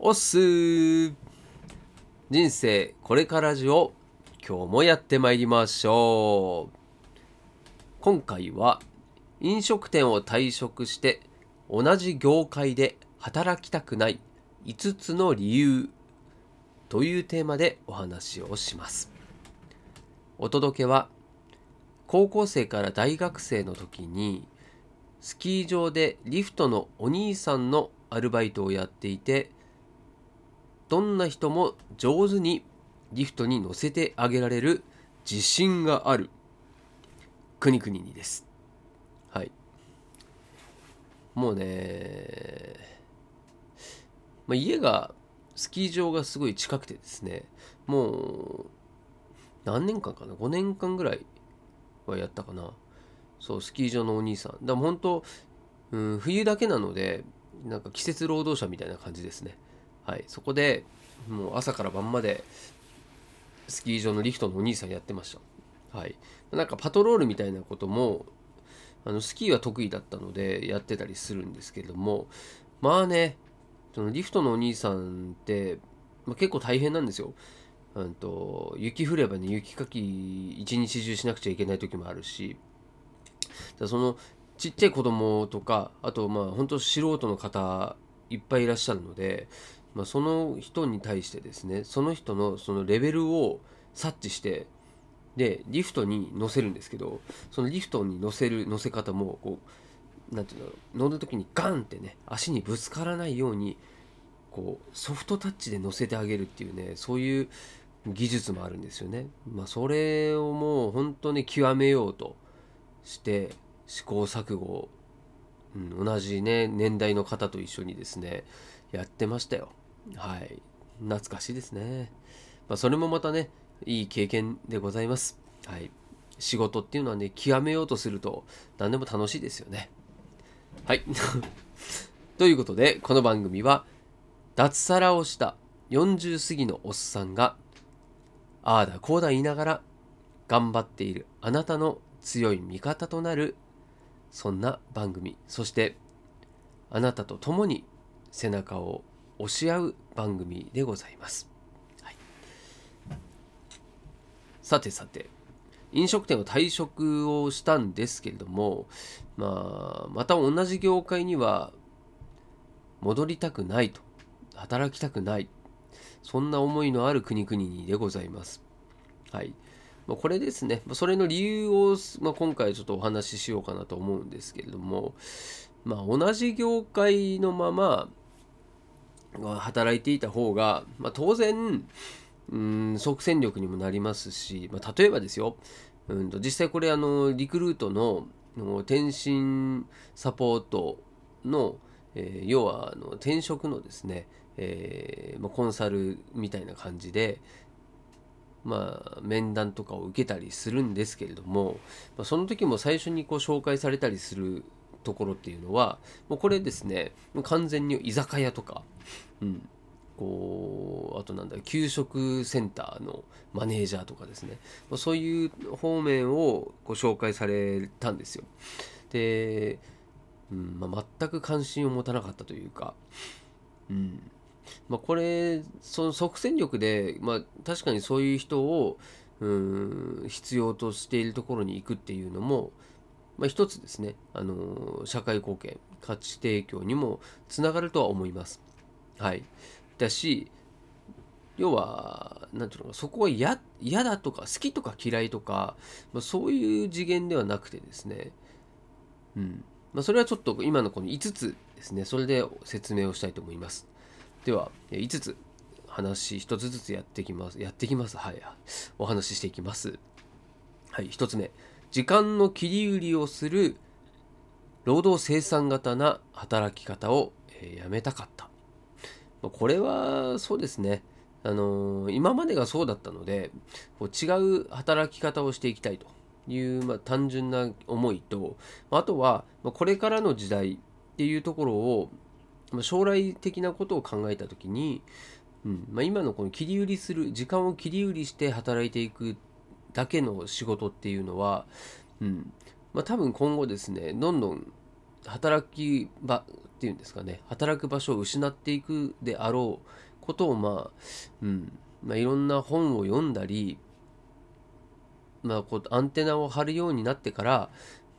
おっす人生これからじを今日もやってまいりましょう。今回は飲食店を退職して同じ業界で働きたくない5つの理由というテーマでお話をします。お届けは高校生から大学生の時にスキー場でリフトのお兄さんのアルバイトをやっていてどんな人も上手にリフトに乗せてあげられる自信がある。くにくにです。はい。もうね、まあ、家がスキー場がすごい近くてですねもう何年間かな？5年間ぐらいはやったかな。そうスキー場のお兄さん。だから本当、うん、冬だけなのでなんか季節労働者みたいな感じですね。はい。そこでもう朝から晩までスキー場のリフトのお兄さんやってました。はい。なんかパトロールみたいなこともあのスキーは得意だったのでやってたりするんですけれどもまあねそのリフトのお兄さんって、まあ、結構大変なんですよ。うんと雪降ればね雪かき一日中しなくちゃいけない時もあるし。だそのちっちゃい子供とかあとまあ本当素人の方いっぱいいらっしゃるので、まあ、その人に対してですねその人のそのレベルを察知してでリフトに乗せるんですけどそのリフトに乗せる乗せ方もこう何て言うんだろう乗る時にガンってね足にぶつからないようにこうソフトタッチで乗せてあげるっていうねそういう技術もあるんですよね。まあ、それをもう本当に極めようとして試行錯誤、うん、同じね年代の方と一緒にですねやってましたよはい。懐かしいですね、まあ、それもまたねいい経験でございます。はい。仕事っていうのはね極めようとすると何でも楽しいですよね。はい。ということでこの番組は脱サラをした40過ぎのおっさんがああだこうだ言いながら頑張っているあなたの強い味方となるそんな番組。そしてあなたと共に背中を押し合う番組でございます、はい、さてさて飲食店を退職をしたんですけれども、まあ、また同じ業界には戻りたくないと働きたくないそんな思いのある国々にでございます。はい。ま、これですね、それの理由を、まあ、今回ちょっとお話ししようかなと思うんですけれども、まあ、同じ業界のまま働いていた方が、まあ、当然、うん、即戦力にもなりますし、まあ、例えばですよ、うんと、実際これあのリクルートの転身サポートの、えー、要はあの転職のですね、えーまあ、コンサルみたいな感じで、まあ、面談とかを受けたりするんですけれども、まあ、その時も最初にこう紹介されたりするところっていうのはもうこれですね完全に居酒屋とか、うん、こうあとなんだ給食センターのマネージャーとかですね、そういう方面をご紹介されたんですよ。で、うんまあ、全く関心を持たなかったというか、うん、まあ、これその即戦力で、まあ、確かにそういう人をうん必要としているところに行くっていうのも、まあ、一つですねあの社会貢献価値提供にもつながるとは思います。はい、だし要は何ていうのかそこは嫌だとか好きとか嫌いとか、まあ、そういう次元ではなくてですね、うん。まあ、それはちょっと今のこの5つですねそれで説明をしたいと思います。では5つ話1つずつやっていきますやっていきます。はい。お話ししていきます。はい1つ目。時間の切り売りをする労働生産型な働き方を、えやめたかった。これはそうですね。あのー、今までがそうだったのでこう違う働き方をしていきたいという、まあ、単純な思いとあとは、ま、これからの時代っていうところをま将来的なことを考えた時に、うんまあ、今のこの切り売りする時間を切り売りして働いていくっだけの仕事っていうのは、うん。まあ、多分今後ですねどんどん働き場っていうんですかね働く場所を失っていくであろうことをまあ、うん。まあ、いろんな本を読んだり、まあ、こうアンテナを張るようになってから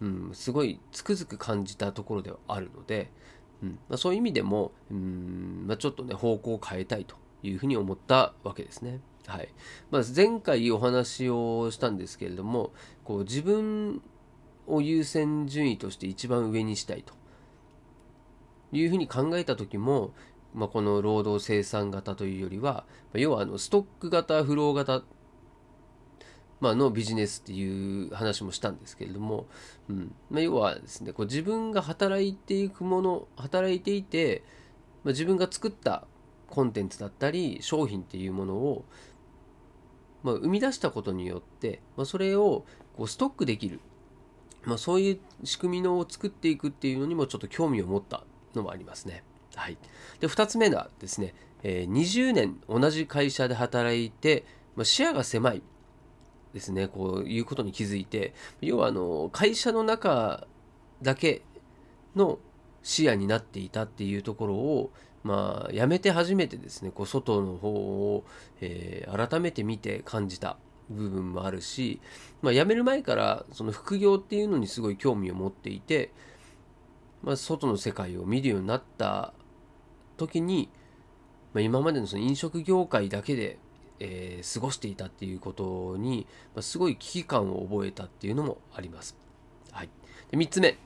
うん、すごいつくづく感じたところではあるので、うん。まあ、そういう意味でも、うんまあ、ちょっとね方向を変えたいというふうに思ったわけですね。はい。まあ、前回お話をしたんですけれどもこう自分を優先順位として一番上にしたいと。いうふうに考えた時も、まあ、この労働生産型というよりは要はあのストック型フロー型まあのビジネスっていう話もしたんですけれども、うん。まあ、要はですねこう自分が働いていくもの働いていて、まあ、自分が作ったコンテンツだったり商品っていうものを、まあ、生み出したことによって、まあ、それをこうストックできる、まあ、そういう仕組みのを作っていくっていうのにもちょっと興味を持ったのもありますね。はい、で2つ目がですね、えー、20年同じ会社で働いて、まあ、視野が狭いですね。こういうことに気づいて。要はあの会社の中だけの視野になっていたっていうところをまあやめて初めてですね。こう外の方を、えー、改めて見て感じた部分もあるし、まあ、辞める前からその副業っていうのにすごい興味を持っていて、まあ、外の世界を見るようになった時に、まあ、今までのその飲食業界だけでえー、過ごしていたっていうことに、まあ、すごい危機感を覚えたっていうのもあります。はい、で3つ目、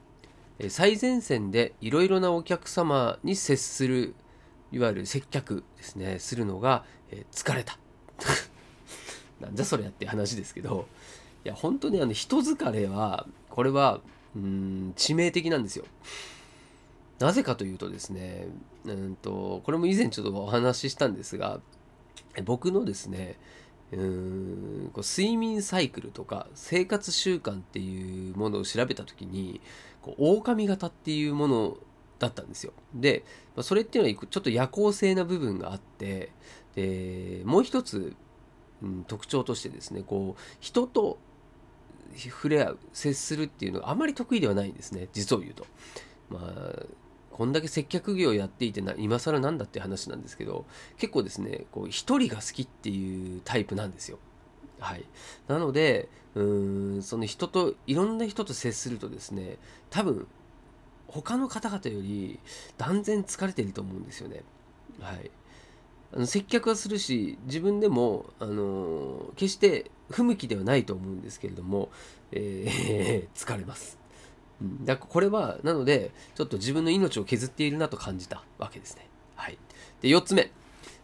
最前線でいろいろなお客様に接するいわゆる接客ですねするのが、えー、疲れた なんじゃそれやって話ですけどいや本当にあの人疲れはこれはうん致命的なんですよ。なぜかというとですね、うんとこれも以前ちょっとお話ししたんですが僕のですねうんこう睡眠サイクルとか生活習慣っていうものを調べた時にこう狼型っていうものだったんですよで、まあ、それっていうのはちょっと夜行性な部分があってでもう一つ、うん、特徴としてですねこう人と触れ合う接するっていうのがあまり得意ではないんですね実を言うと。まあこんだけ接客業やっていてな今更なんだって話なんですけど結構ですねこう一人が好きっていうタイプなんですよ。はい、なのでうーんその人といろんな人と接するとですね多分他の方々より断然疲れてると思うんですよね。はい、あの接客はするし自分でも、あの決して不向きではないと思うんですけれども、えー、疲れます。うん、だこれはなのでちょっと自分の命を削っているなと感じたわけですね。はい、で4つ目、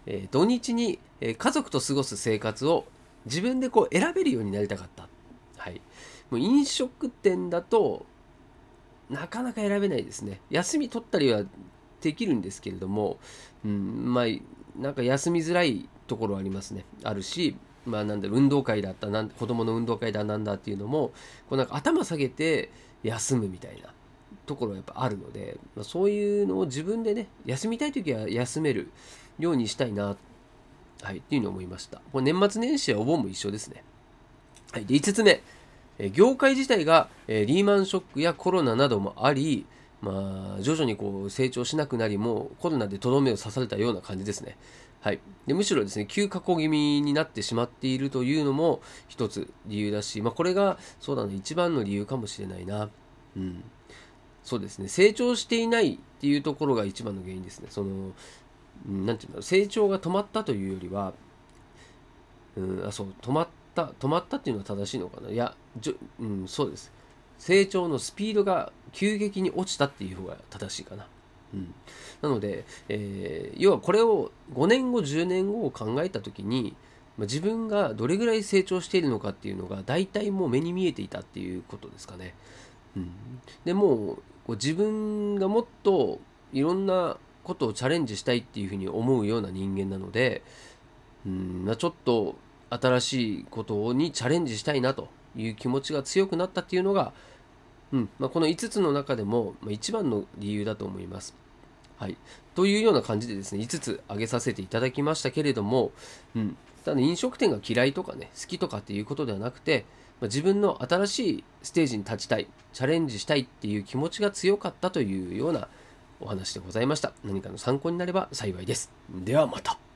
えー、土日に、家族と過ごす生活を自分でこう選べるようになりたかった。はい、もう飲食店だとなかなか選べないですね。休み取ったりはできるんですけれども、うん、まあなんか休みづらいところありますね。あるし、まあなんだ運動会だったなん子供の運動会だなんだっていうのもこうなんか頭下げて休むみたいなところがやっぱあるので、まあ、そういうのを自分でね休みたい時は休めるようにしたいな、はい、っていうのを思いましたこれ年末年始はお盆も一緒ですね、はい、で5つ目業界自体がリーマンショックやコロナなどもあり、まあ、徐々にこう成長しなくなりもコロナでとどめを刺されたような感じですね。はい、でむしろですね急下降気味になってしまっているというのも一つ理由だし、まあ、これがそうだね一番の理由かもしれないな。うん、そうですね成長していないっていうところが一番の原因ですね。そのなんていうんだろう成長が止まったというよりは、うん、あそう止まったた止まったっていうのは正しいのかな？いやじょ、うん、そうです成長のスピードが急激に落ちたっていう方が正しいかな。うん、なので、えー、要はこれを5年後10年後を考えた時に、自分がどれぐらい成長しているのかっていうのが大体もう目に見えていたっていうことですかね。うん、でもう自分がもっといろんなことをチャレンジしたいっていうふうに思うような人間なので、うんまあ、ちょっと新しいことにチャレンジしたいなという気持ちが強くなったっていうのがうんまあ、この5つの中でも、一番の理由だと思います。はい、というような感じでですね5つ挙げさせていただきましたけれども、うん、ただ飲食店が嫌いとかね好きとかっていうことではなくてま自分の新しいステージに立ちたいチャレンジしたいっていう気持ちが強かったというようなお話でございました。何かの参考になれば幸いです。ではまた。